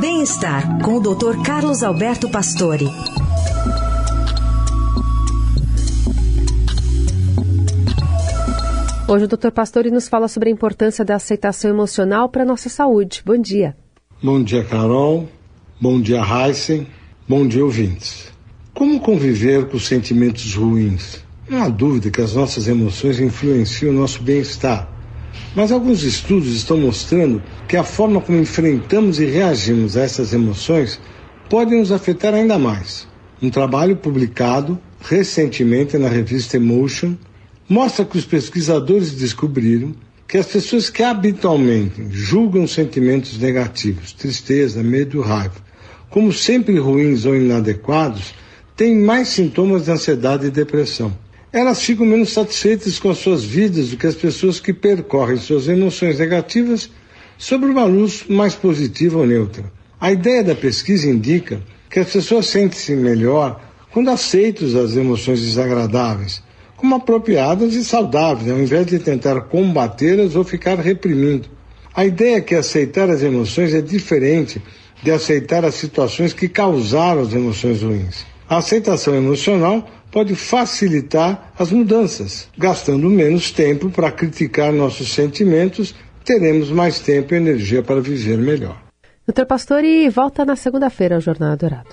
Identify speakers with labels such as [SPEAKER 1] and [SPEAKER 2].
[SPEAKER 1] Bem-estar com o Dr. Carlos Alberto Pastore.
[SPEAKER 2] Hoje o Dr. Pastore nos fala sobre a importância da aceitação emocional para a nossa saúde. Bom dia.
[SPEAKER 3] Bom dia, Carol. Bom dia, Heisen. Bom dia, ouvintes. Como conviver com sentimentos ruins? Não há dúvida que as nossas emoções influenciam o nosso bem-estar. Mas alguns estudos estão mostrando que a forma como enfrentamos e reagimos a essas emoções pode nos afetar ainda mais. Um trabalho publicado recentemente na revista Emotion mostra que os pesquisadores descobriram que as pessoas que habitualmente julgam sentimentos negativos, tristeza, medo, raiva, como sempre ruins ou inadequados, têm mais sintomas de ansiedade e depressão. Elas ficam menos satisfeitas com as suas vidas do que as pessoas que percorrem suas emoções negativas sobre uma luz mais positiva ou neutra. A ideia da pesquisa indica que as pessoas sentem-se melhor quando aceitam as emoções desagradáveis como apropriadas e saudáveis, ao invés de tentar combatê-las ou ficar reprimindo. A ideia é que aceitar as emoções é diferente de aceitar as situações que causaram as emoções ruins. A aceitação emocional pode facilitar as mudanças. Gastando menos tempo para criticar nossos sentimentos, teremos mais tempo e energia para viver melhor.
[SPEAKER 2] Doutor Pastore volta na segunda-feira ao Jornal Dourado.